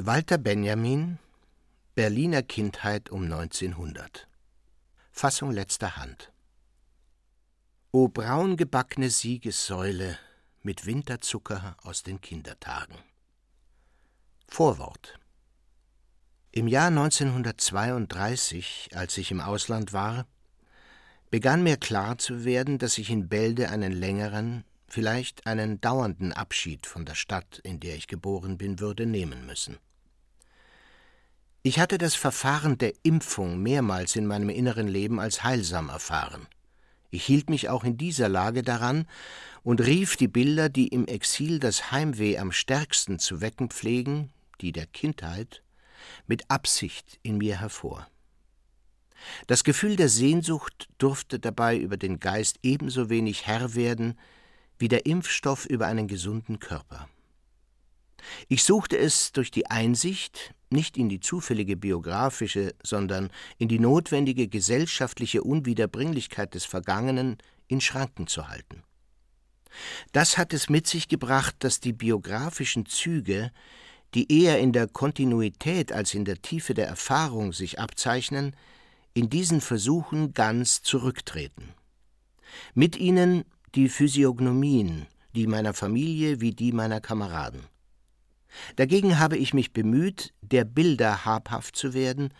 Walter Benjamin Berliner Kindheit um 1900 Fassung letzter Hand. O braungebackne Siegessäule mit Winterzucker aus den Kindertagen. Vorwort. Im Jahr 1932, als ich im Ausland war, begann mir klar zu werden, dass ich in Bälde einen längeren, vielleicht einen dauernden Abschied von der Stadt, in der ich geboren bin, würde nehmen müssen. Ich hatte das Verfahren der Impfung mehrmals in meinem inneren Leben als heilsam erfahren. Ich hielt mich auch in dieser Lage daran und rief die Bilder, die im Exil das Heimweh am stärksten zu wecken pflegen, die der Kindheit, mit Absicht in mir hervor. Das Gefühl der Sehnsucht durfte dabei über den Geist ebenso wenig Herr werden wie der Impfstoff über einen gesunden Körper. Ich suchte es durch die Einsicht, nicht in die zufällige biografische, sondern in die notwendige gesellschaftliche Unwiederbringlichkeit des Vergangenen in Schranken zu halten. Das hat es mit sich gebracht, dass die biografischen Züge, die eher in der Kontinuität als in der Tiefe der Erfahrung sich abzeichnen, in diesen Versuchen ganz zurücktreten. Mit ihnen die Physiognomien, die meiner Familie wie die meiner Kameraden. Dagegen habe ich mich bemüht, der Bilder habhaft zu werden,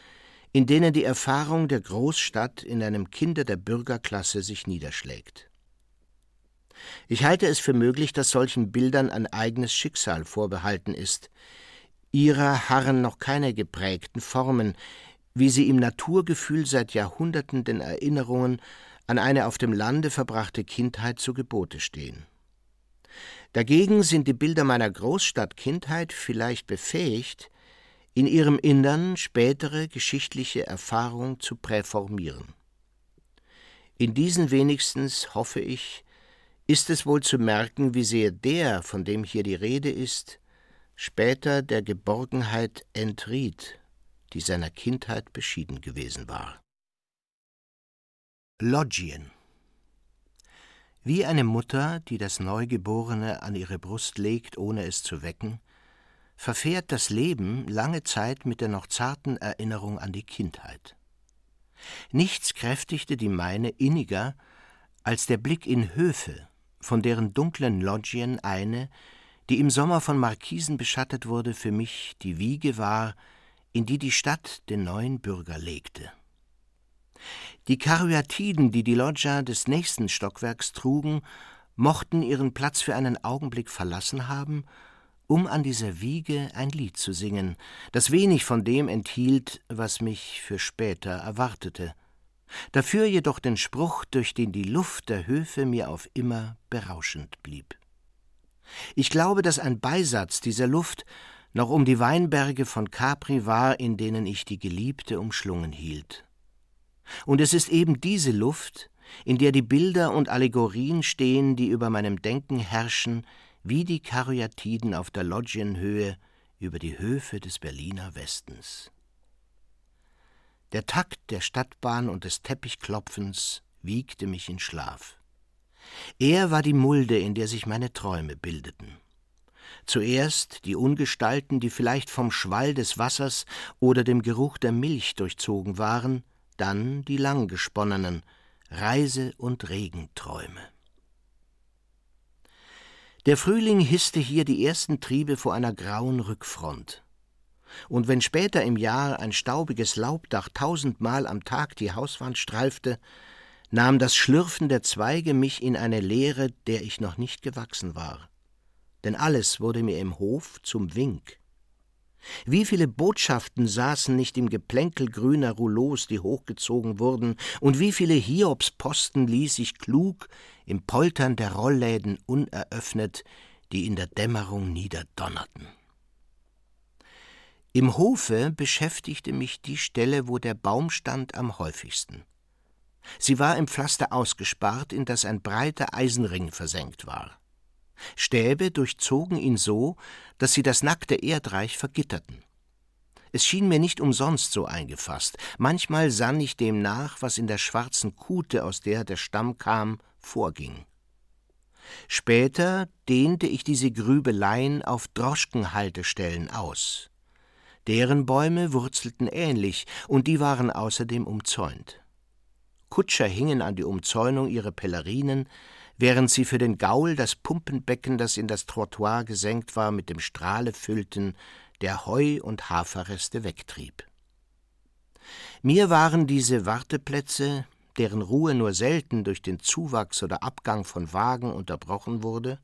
in denen die Erfahrung der Großstadt in einem Kinder der Bürgerklasse sich niederschlägt. Ich halte es für möglich, dass solchen Bildern ein eigenes Schicksal vorbehalten ist. Ihrer harren noch keine geprägten Formen, wie sie im Naturgefühl seit Jahrhunderten den Erinnerungen an eine auf dem Lande verbrachte Kindheit zu Gebote stehen. Dagegen sind die Bilder meiner Großstadtkindheit vielleicht befähigt, in ihrem Innern spätere geschichtliche Erfahrung zu präformieren. In diesen wenigstens, hoffe ich, ist es wohl zu merken, wie sehr der, von dem hier die Rede ist, später der Geborgenheit entriet, die seiner Kindheit beschieden gewesen war. Loggien wie eine Mutter, die das Neugeborene an ihre Brust legt, ohne es zu wecken, verfährt das Leben lange Zeit mit der noch zarten Erinnerung an die Kindheit. Nichts kräftigte die meine inniger als der Blick in Höfe, von deren dunklen Loggien eine, die im Sommer von Markisen beschattet wurde, für mich die Wiege war, in die die Stadt den neuen Bürger legte. Die Karyatiden, die die Loggia des nächsten Stockwerks trugen, mochten ihren Platz für einen Augenblick verlassen haben, um an dieser Wiege ein Lied zu singen, das wenig von dem enthielt, was mich für später erwartete, dafür jedoch den Spruch, durch den die Luft der Höfe mir auf immer berauschend blieb. Ich glaube, dass ein Beisatz dieser Luft noch um die Weinberge von Capri war, in denen ich die Geliebte umschlungen hielt. Und es ist eben diese Luft, in der die Bilder und Allegorien stehen, die über meinem Denken herrschen, wie die Karyatiden auf der Loggienhöhe über die Höfe des Berliner Westens. Der Takt der Stadtbahn und des Teppichklopfens wiegte mich in Schlaf. Er war die Mulde, in der sich meine Träume bildeten. Zuerst die Ungestalten, die vielleicht vom Schwall des Wassers oder dem Geruch der Milch durchzogen waren, dann die langgesponnenen Reise- und Regenträume. Der Frühling hisste hier die ersten Triebe vor einer grauen Rückfront. Und wenn später im Jahr ein staubiges Laubdach tausendmal am Tag die Hauswand streifte, nahm das Schlürfen der Zweige mich in eine Leere, der ich noch nicht gewachsen war. Denn alles wurde mir im Hof zum Wink. Wie viele Botschaften saßen nicht im Geplänkel grüner Rouleaus, die hochgezogen wurden, und wie viele Hiobsposten ließ ich klug im Poltern der Rollläden uneröffnet, die in der Dämmerung niederdonnerten. Im Hofe beschäftigte mich die Stelle, wo der Baum stand, am häufigsten. Sie war im Pflaster ausgespart, in das ein breiter Eisenring versenkt war. Stäbe durchzogen ihn so, dass sie das nackte Erdreich vergitterten. Es schien mir nicht umsonst so eingefasst. Manchmal sann ich dem nach, was in der schwarzen Kute, aus der der Stamm kam, vorging. Später dehnte ich diese Grübeleien auf Droschkenhaltestellen aus. Deren Bäume wurzelten ähnlich, und die waren außerdem umzäunt. Kutscher hingen an die Umzäunung ihre Pellerinen, während sie für den Gaul das Pumpenbecken, das in das Trottoir gesenkt war, mit dem Strahle füllten, der Heu und Haferreste wegtrieb. Mir waren diese Warteplätze, deren Ruhe nur selten durch den Zuwachs oder Abgang von Wagen unterbrochen wurde,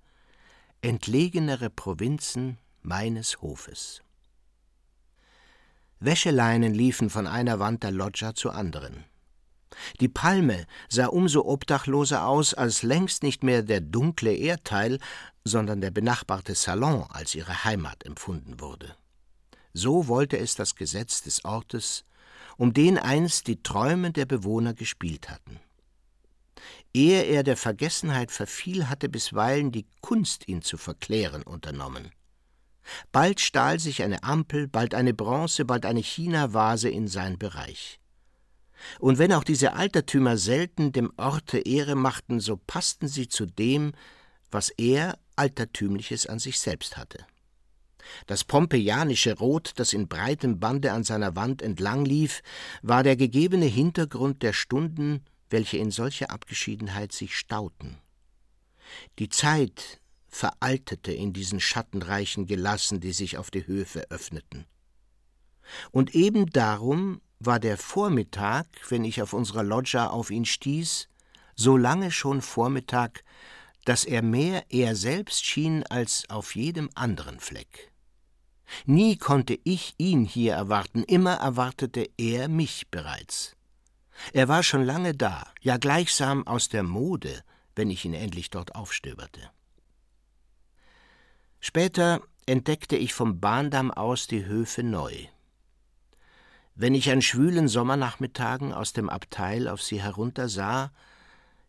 entlegenere Provinzen meines Hofes. Wäscheleinen liefen von einer Wand der Loggia zur anderen. Die Palme sah umso obdachloser aus, als längst nicht mehr der dunkle Erdteil, sondern der benachbarte Salon als ihre Heimat empfunden wurde. So wollte es das Gesetz des Ortes, um den einst die Träume der Bewohner gespielt hatten. Ehe er der Vergessenheit verfiel, hatte bisweilen die Kunst, ihn zu verklären, unternommen. Bald stahl sich eine Ampel, bald eine Bronze, bald eine China-Vase in sein Bereich. Und wenn auch diese Altertümer selten dem Orte Ehre machten, so passten sie zu dem, was er Altertümliches an sich selbst hatte. Das pompeianische Rot, das in breitem Bande an seiner Wand entlang lief, war der gegebene Hintergrund der Stunden, welche in solcher Abgeschiedenheit sich stauten. Die Zeit veraltete in diesen schattenreichen Gelassen, die sich auf die Höfe öffneten. Und eben darum war der Vormittag, wenn ich auf unserer Loggia auf ihn stieß, so lange schon Vormittag, dass er mehr er selbst schien als auf jedem anderen Fleck. Nie konnte ich ihn hier erwarten, immer erwartete er mich bereits. Er war schon lange da, ja gleichsam aus der Mode, wenn ich ihn endlich dort aufstöberte. Später entdeckte ich vom Bahndamm aus die Höfe neu. Wenn ich an schwülen Sommernachmittagen aus dem Abteil auf sie heruntersah,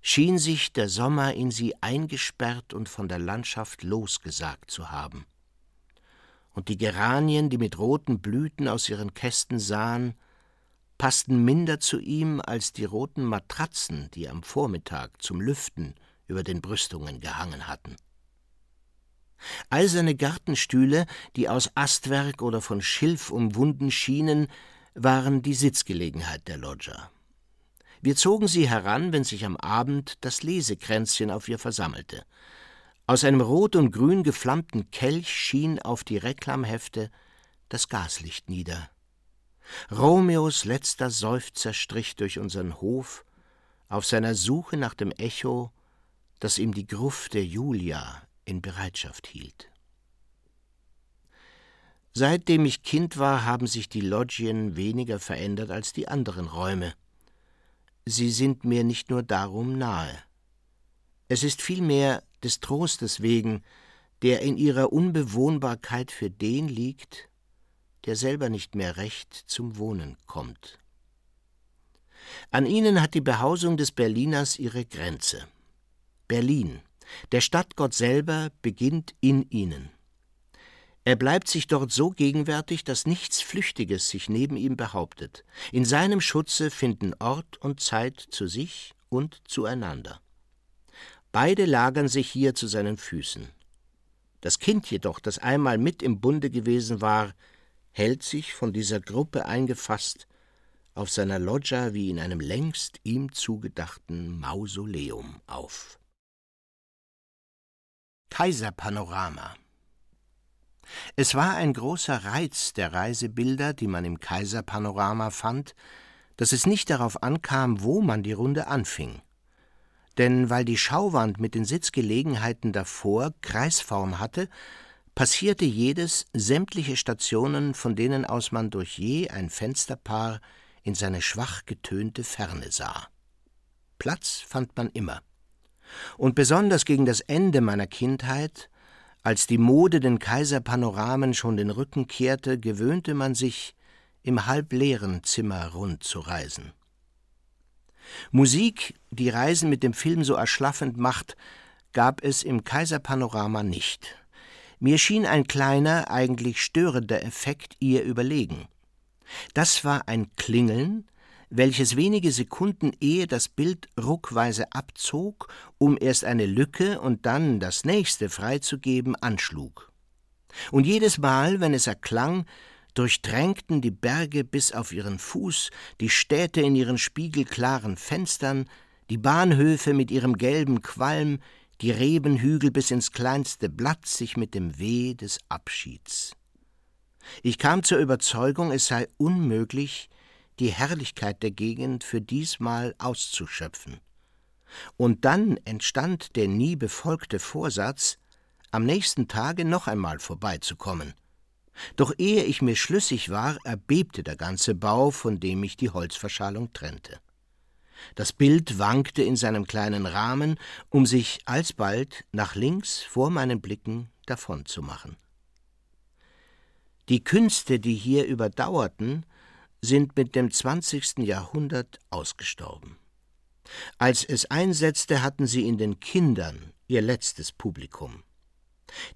schien sich der Sommer in sie eingesperrt und von der Landschaft losgesagt zu haben. Und die Geranien, die mit roten Blüten aus ihren Kästen sahen, passten minder zu ihm als die roten Matratzen, die am Vormittag zum Lüften über den Brüstungen gehangen hatten. Eiserne Gartenstühle, die aus Astwerk oder von Schilf umwunden schienen, waren die Sitzgelegenheit der Loggia. Wir zogen sie heran, wenn sich am Abend das Lesekränzchen auf ihr versammelte. Aus einem rot und grün geflammten Kelch schien auf die Reklamhefte das Gaslicht nieder. Romeos letzter Seufzer strich durch unseren Hof auf seiner Suche nach dem Echo, das ihm die Gruft der Julia in Bereitschaft hielt. Seitdem ich Kind war, haben sich die Loggien weniger verändert als die anderen Räume. Sie sind mir nicht nur darum nahe. Es ist vielmehr des Trostes wegen, der in ihrer Unbewohnbarkeit für den liegt, der selber nicht mehr recht zum Wohnen kommt. An ihnen hat die Behausung des Berliners ihre Grenze. Berlin, der Stadtgott selber, beginnt in ihnen. Er bleibt sich dort so gegenwärtig, dass nichts Flüchtiges sich neben ihm behauptet. In seinem Schutze finden Ort und Zeit zu sich und zueinander. Beide lagern sich hier zu seinen Füßen. Das Kind jedoch, das einmal mit im Bunde gewesen war, hält sich von dieser Gruppe eingefasst auf seiner Loggia wie in einem längst ihm zugedachten Mausoleum auf. Kaiserpanorama es war ein großer Reiz der Reisebilder, die man im Kaiserpanorama fand, dass es nicht darauf ankam, wo man die Runde anfing. Denn weil die Schauwand mit den Sitzgelegenheiten davor Kreisform hatte, passierte jedes sämtliche Stationen, von denen aus man durch je ein Fensterpaar in seine schwach getönte Ferne sah. Platz fand man immer. Und besonders gegen das Ende meiner Kindheit als die Mode den Kaiserpanoramen schon den Rücken kehrte, gewöhnte man sich, im halbleeren Zimmer rund zu reisen. Musik, die Reisen mit dem Film so erschlaffend macht, gab es im Kaiserpanorama nicht. Mir schien ein kleiner, eigentlich störender Effekt ihr überlegen. Das war ein Klingeln, welches wenige Sekunden ehe das Bild ruckweise abzog, um erst eine Lücke und dann das nächste freizugeben, anschlug. Und jedes Mal, wenn es erklang, durchtränkten die Berge bis auf ihren Fuß, die Städte in ihren spiegelklaren Fenstern, die Bahnhöfe mit ihrem gelben Qualm, die Rebenhügel bis ins kleinste Blatt sich mit dem Weh des Abschieds. Ich kam zur Überzeugung, es sei unmöglich, die Herrlichkeit der Gegend für diesmal auszuschöpfen. Und dann entstand der nie befolgte Vorsatz, am nächsten Tage noch einmal vorbeizukommen. Doch ehe ich mir schlüssig war, erbebte der ganze Bau, von dem mich die Holzverschalung trennte. Das Bild wankte in seinem kleinen Rahmen, um sich alsbald nach links vor meinen Blicken davonzumachen. Die Künste, die hier überdauerten, sind mit dem zwanzigsten Jahrhundert ausgestorben. Als es einsetzte, hatten sie in den Kindern ihr letztes Publikum.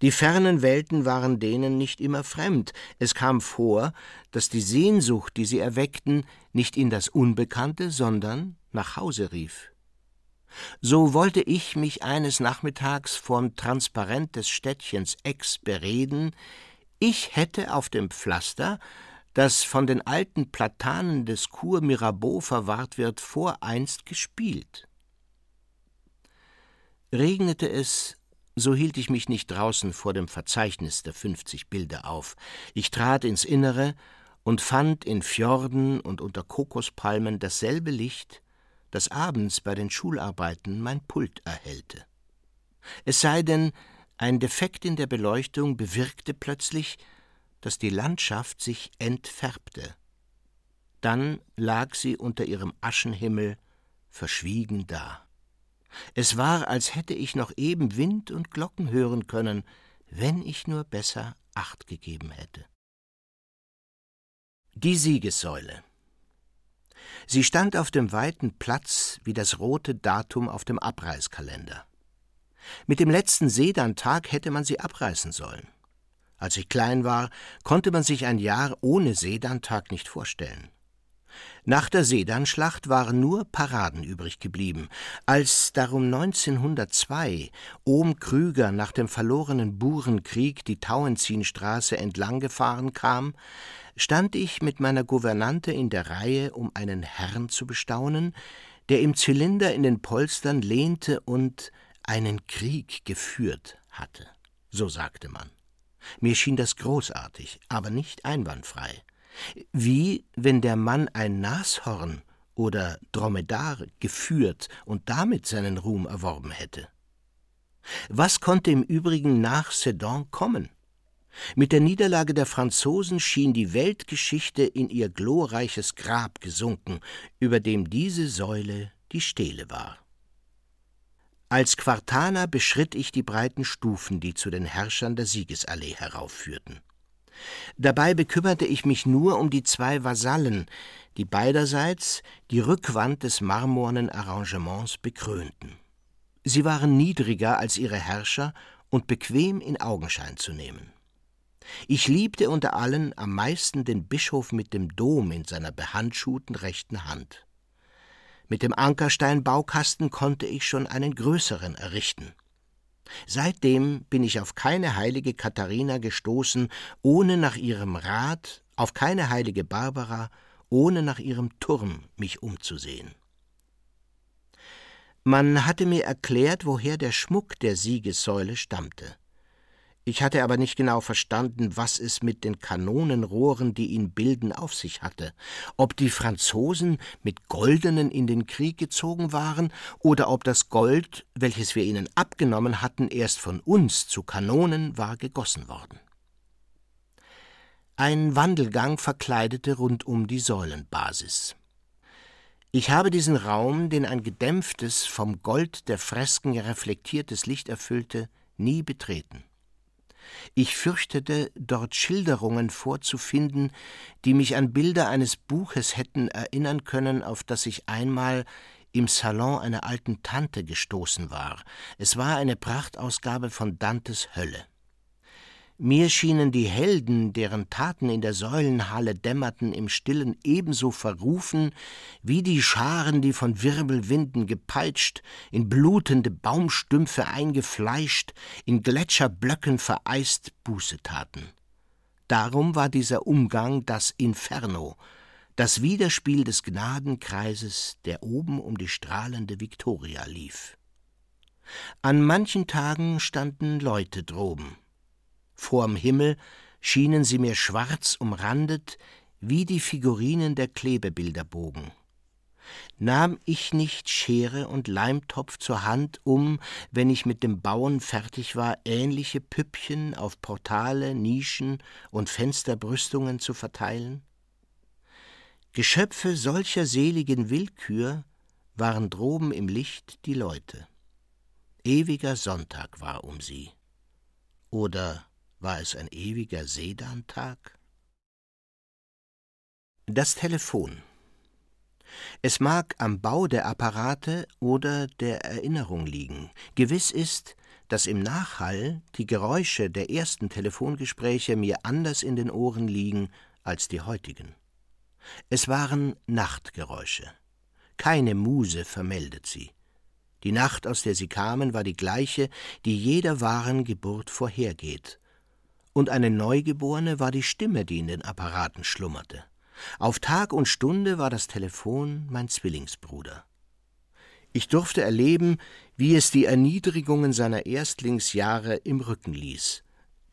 Die fernen Welten waren denen nicht immer fremd. Es kam vor, dass die Sehnsucht, die sie erweckten, nicht in das Unbekannte, sondern nach Hause rief. So wollte ich mich eines Nachmittags vorm Transparent des Städtchens Ex bereden, ich hätte auf dem Pflaster, das von den alten Platanen des Cour Mirabeau verwahrt wird, voreinst gespielt. Regnete es, so hielt ich mich nicht draußen vor dem Verzeichnis der fünfzig Bilder auf. Ich trat ins Innere und fand in Fjorden und unter Kokospalmen dasselbe Licht, das abends bei den Schularbeiten mein Pult erhellte. Es sei denn, ein Defekt in der Beleuchtung bewirkte plötzlich, dass die Landschaft sich entfärbte. Dann lag sie unter ihrem Aschenhimmel verschwiegen da. Es war, als hätte ich noch eben Wind und Glocken hören können, wenn ich nur besser Acht gegeben hätte. Die Siegessäule. Sie stand auf dem weiten Platz wie das rote Datum auf dem Abreißkalender. Mit dem letzten Sedantag hätte man sie abreißen sollen. Als ich klein war, konnte man sich ein Jahr ohne Sedantag nicht vorstellen. Nach der Sedanschlacht waren nur Paraden übrig geblieben. Als darum 1902 Ohm Krüger nach dem verlorenen Burenkrieg die Tauentzienstraße entlang gefahren kam, stand ich mit meiner Gouvernante in der Reihe, um einen Herrn zu bestaunen, der im Zylinder in den Polstern lehnte und einen Krieg geführt hatte. So sagte man. Mir schien das großartig, aber nicht einwandfrei. Wie wenn der Mann ein Nashorn oder Dromedar geführt und damit seinen Ruhm erworben hätte. Was konnte im Übrigen nach Sedan kommen? Mit der Niederlage der Franzosen schien die Weltgeschichte in ihr glorreiches Grab gesunken, über dem diese Säule die Stele war. Als Quartaner beschritt ich die breiten Stufen, die zu den Herrschern der Siegesallee heraufführten. Dabei bekümmerte ich mich nur um die zwei Vasallen, die beiderseits die Rückwand des marmornen Arrangements bekrönten. Sie waren niedriger als ihre Herrscher und bequem in Augenschein zu nehmen. Ich liebte unter allen am meisten den Bischof mit dem Dom in seiner behandschuhten rechten Hand. Mit dem Ankersteinbaukasten konnte ich schon einen größeren errichten. Seitdem bin ich auf keine heilige Katharina gestoßen, ohne nach ihrem Rat, auf keine heilige Barbara, ohne nach ihrem Turm mich umzusehen. Man hatte mir erklärt, woher der Schmuck der Siegessäule stammte. Ich hatte aber nicht genau verstanden, was es mit den Kanonenrohren, die ihn bilden, auf sich hatte, ob die Franzosen mit goldenen in den Krieg gezogen waren, oder ob das Gold, welches wir ihnen abgenommen hatten, erst von uns zu Kanonen war gegossen worden. Ein Wandelgang verkleidete rundum die Säulenbasis. Ich habe diesen Raum, den ein gedämpftes, vom Gold der Fresken reflektiertes Licht erfüllte, nie betreten. Ich fürchtete, dort Schilderungen vorzufinden, die mich an Bilder eines Buches hätten erinnern können, auf das ich einmal im Salon einer alten Tante gestoßen war. Es war eine Prachtausgabe von Dantes Hölle. Mir schienen die Helden, deren Taten in der Säulenhalle dämmerten, im Stillen ebenso verrufen wie die Scharen, die von Wirbelwinden gepeitscht, in blutende Baumstümpfe eingefleischt, in Gletscherblöcken vereist Buße taten. Darum war dieser Umgang das Inferno, das Widerspiel des Gnadenkreises, der oben um die strahlende Viktoria lief. An manchen Tagen standen Leute droben. Vorm Himmel schienen sie mir schwarz umrandet, wie die Figurinen der Klebebilderbogen. Nahm ich nicht Schere und Leimtopf zur Hand, um, wenn ich mit dem Bauen fertig war, ähnliche Püppchen auf Portale, Nischen und Fensterbrüstungen zu verteilen? Geschöpfe solcher seligen Willkür waren droben im Licht die Leute. Ewiger Sonntag war um sie. Oder war es ein ewiger Sedantag? Das Telefon. Es mag am Bau der Apparate oder der Erinnerung liegen. Gewiss ist, dass im Nachhall die Geräusche der ersten Telefongespräche mir anders in den Ohren liegen als die heutigen. Es waren Nachtgeräusche. Keine Muse vermeldet sie. Die Nacht, aus der sie kamen, war die gleiche, die jeder wahren Geburt vorhergeht. Und eine Neugeborene war die Stimme, die in den Apparaten schlummerte. Auf Tag und Stunde war das Telefon mein Zwillingsbruder. Ich durfte erleben, wie es die Erniedrigungen seiner Erstlingsjahre im Rücken ließ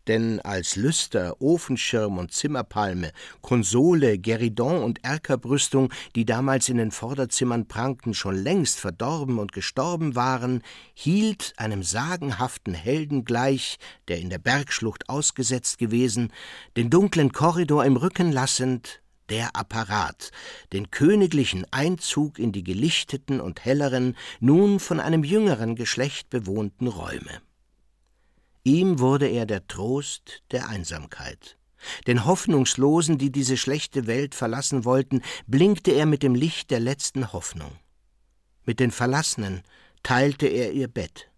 denn als Lüster, Ofenschirm und Zimmerpalme, Konsole, Geridon und Erkerbrüstung, die damals in den Vorderzimmern prangten, schon längst verdorben und gestorben waren, hielt einem sagenhaften Helden gleich, der in der Bergschlucht ausgesetzt gewesen, den dunklen Korridor im Rücken lassend, der Apparat, den königlichen Einzug in die gelichteten und helleren, nun von einem jüngeren Geschlecht bewohnten Räume. Ihm wurde er der Trost der Einsamkeit. Den Hoffnungslosen, die diese schlechte Welt verlassen wollten, blinkte er mit dem Licht der letzten Hoffnung. Mit den Verlassenen teilte er ihr Bett.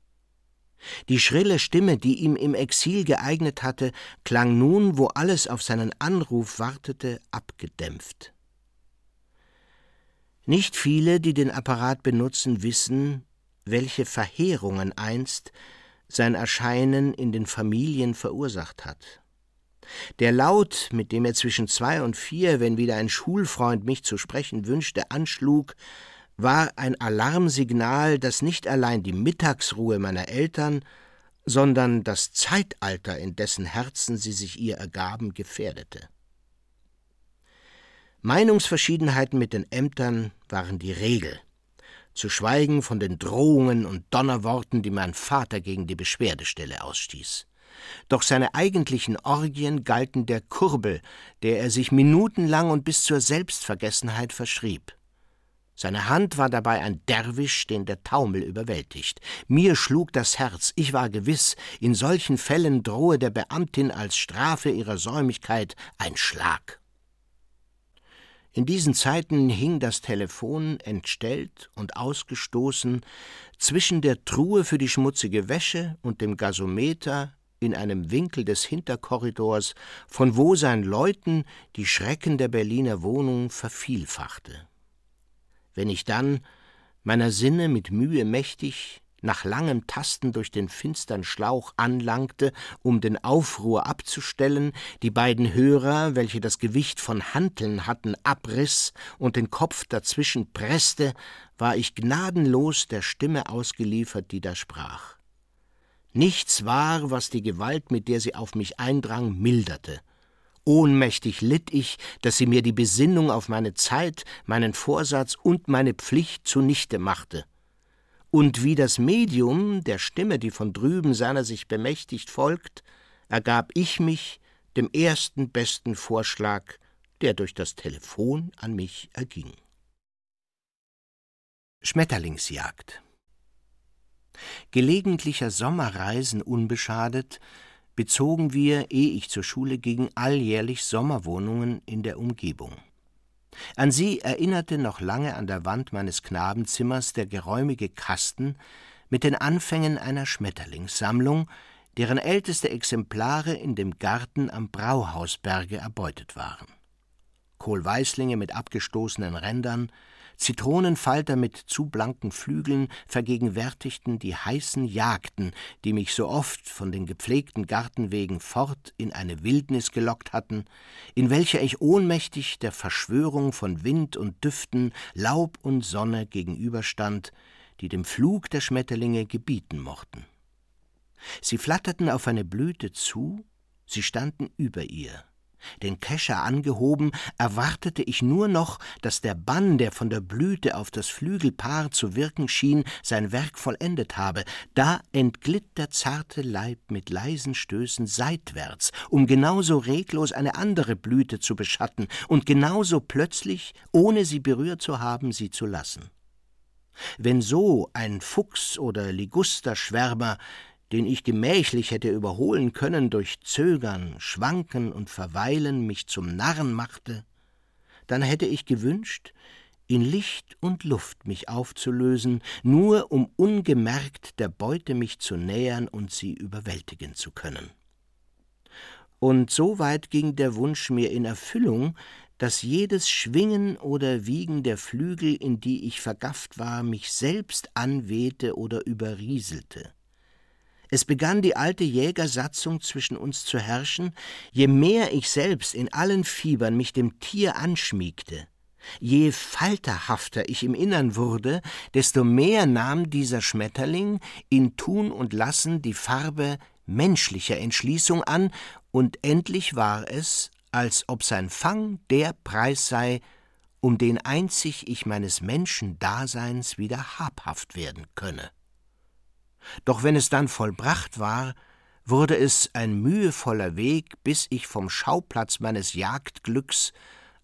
Die schrille Stimme, die ihm im Exil geeignet hatte, klang nun, wo alles auf seinen Anruf wartete, abgedämpft. Nicht viele, die den Apparat benutzen, wissen, welche Verheerungen einst sein Erscheinen in den Familien verursacht hat. Der Laut, mit dem er zwischen zwei und vier, wenn wieder ein Schulfreund mich zu sprechen wünschte, anschlug, war ein Alarmsignal, das nicht allein die Mittagsruhe meiner Eltern, sondern das Zeitalter, in dessen Herzen sie sich ihr ergaben, gefährdete. Meinungsverschiedenheiten mit den Ämtern waren die Regel zu schweigen von den Drohungen und Donnerworten, die mein Vater gegen die Beschwerdestelle ausstieß. Doch seine eigentlichen Orgien galten der Kurbel, der er sich minutenlang und bis zur Selbstvergessenheit verschrieb. Seine Hand war dabei ein Derwisch, den der Taumel überwältigt. Mir schlug das Herz, ich war gewiss, in solchen Fällen drohe der Beamtin als Strafe ihrer Säumigkeit ein Schlag. In diesen Zeiten hing das Telefon entstellt und ausgestoßen zwischen der Truhe für die schmutzige Wäsche und dem Gasometer in einem Winkel des Hinterkorridors, von wo sein Läuten die Schrecken der Berliner Wohnung vervielfachte. Wenn ich dann, meiner Sinne mit Mühe mächtig, nach langem Tasten durch den finstern Schlauch anlangte, um den Aufruhr abzustellen, die beiden Hörer, welche das Gewicht von Hanteln hatten, abriss und den Kopf dazwischen presste, war ich gnadenlos der Stimme ausgeliefert, die da sprach. Nichts war, was die Gewalt, mit der sie auf mich eindrang, milderte. Ohnmächtig litt ich, dass sie mir die Besinnung auf meine Zeit, meinen Vorsatz und meine Pflicht zunichte machte und wie das Medium der Stimme, die von drüben seiner sich bemächtigt, folgt, ergab ich mich dem ersten besten Vorschlag, der durch das Telefon an mich erging. Schmetterlingsjagd Gelegentlicher Sommerreisen unbeschadet, bezogen wir, ehe ich zur Schule ging, alljährlich Sommerwohnungen in der Umgebung. An sie erinnerte noch lange an der Wand meines Knabenzimmers der geräumige Kasten mit den Anfängen einer Schmetterlingssammlung, deren älteste Exemplare in dem Garten am Brauhausberge erbeutet waren. Kohlweißlinge mit abgestoßenen Rändern, Zitronenfalter mit zu blanken Flügeln vergegenwärtigten die heißen Jagden, die mich so oft von den gepflegten Gartenwegen fort in eine Wildnis gelockt hatten, in welcher ich ohnmächtig der Verschwörung von Wind und Düften, Laub und Sonne gegenüberstand, die dem Flug der Schmetterlinge gebieten mochten. Sie flatterten auf eine Blüte zu, sie standen über ihr. Den Kescher angehoben, erwartete ich nur noch, dass der Bann, der von der Blüte auf das Flügelpaar zu wirken schien, sein Werk vollendet habe. Da entglitt der zarte Leib mit leisen Stößen seitwärts, um genauso reglos eine andere Blüte zu beschatten und genauso plötzlich, ohne sie berührt zu haben, sie zu lassen. Wenn so ein Fuchs oder Ligusterschwärmer den ich gemächlich hätte überholen können, durch Zögern, Schwanken und Verweilen mich zum Narren machte, dann hätte ich gewünscht, in Licht und Luft mich aufzulösen, nur um ungemerkt der Beute mich zu nähern und sie überwältigen zu können. Und so weit ging der Wunsch mir in Erfüllung, dass jedes Schwingen oder Wiegen der Flügel, in die ich vergafft war, mich selbst anwehte oder überrieselte. Es begann die alte Jägersatzung zwischen uns zu herrschen, je mehr ich selbst in allen Fiebern mich dem Tier anschmiegte, je falterhafter ich im Innern wurde, desto mehr nahm dieser Schmetterling in Tun und Lassen die Farbe menschlicher Entschließung an, und endlich war es, als ob sein Fang der Preis sei, um den einzig ich meines Menschendaseins wieder habhaft werden könne. Doch wenn es dann vollbracht war, wurde es ein mühevoller Weg, bis ich vom Schauplatz meines Jagdglücks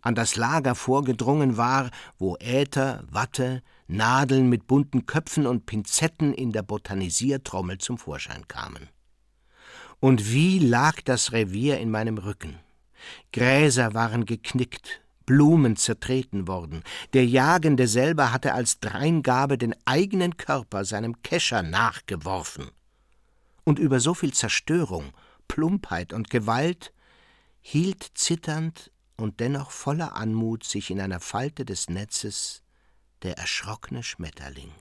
an das Lager vorgedrungen war, wo Äther, Watte, Nadeln mit bunten Köpfen und Pinzetten in der Botanisiertrommel zum Vorschein kamen. Und wie lag das Revier in meinem Rücken? Gräser waren geknickt, Blumen zertreten worden. Der Jagende selber hatte als Dreingabe den eigenen Körper seinem Kescher nachgeworfen. Und über so viel Zerstörung, Plumpheit und Gewalt hielt zitternd und dennoch voller Anmut sich in einer Falte des Netzes der erschrockene Schmetterling.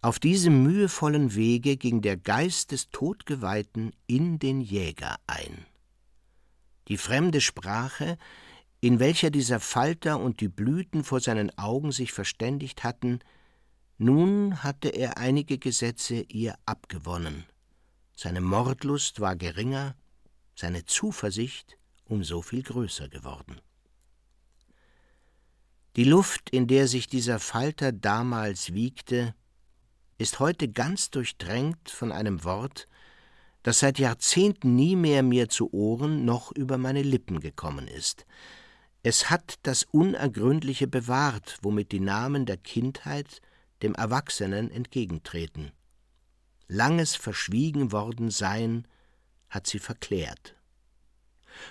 Auf diesem mühevollen Wege ging der Geist des Todgeweihten in den Jäger ein. Die fremde Sprache, in welcher dieser Falter und die Blüten vor seinen Augen sich verständigt hatten, nun hatte er einige Gesetze ihr abgewonnen. Seine Mordlust war geringer, seine Zuversicht um so viel größer geworden. Die Luft, in der sich dieser Falter damals wiegte, ist heute ganz durchdrängt von einem Wort, das seit Jahrzehnten nie mehr mir zu Ohren noch über meine Lippen gekommen ist, es hat das Unergründliche bewahrt, womit die Namen der Kindheit dem Erwachsenen entgegentreten. Langes verschwiegen worden sein hat sie verklärt.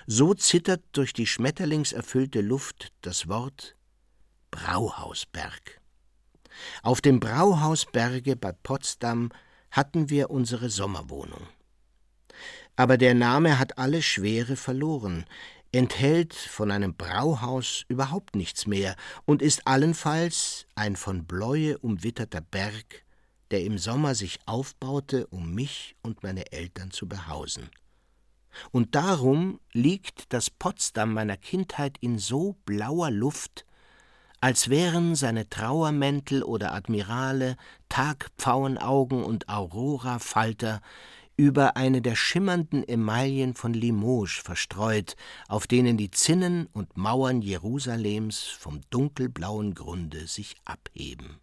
So zittert durch die schmetterlingserfüllte Luft das Wort Brauhausberg. Auf dem Brauhausberge bei Potsdam hatten wir unsere Sommerwohnung. Aber der Name hat alle Schwere verloren enthält von einem Brauhaus überhaupt nichts mehr und ist allenfalls ein von Bläue umwitterter Berg, der im Sommer sich aufbaute, um mich und meine Eltern zu behausen. Und darum liegt das Potsdam meiner Kindheit in so blauer Luft, als wären seine Trauermäntel oder Admirale, Tagpfauenaugen und Aurorafalter über eine der schimmernden Emaillen von Limoges verstreut, auf denen die Zinnen und Mauern Jerusalems vom dunkelblauen Grunde sich abheben.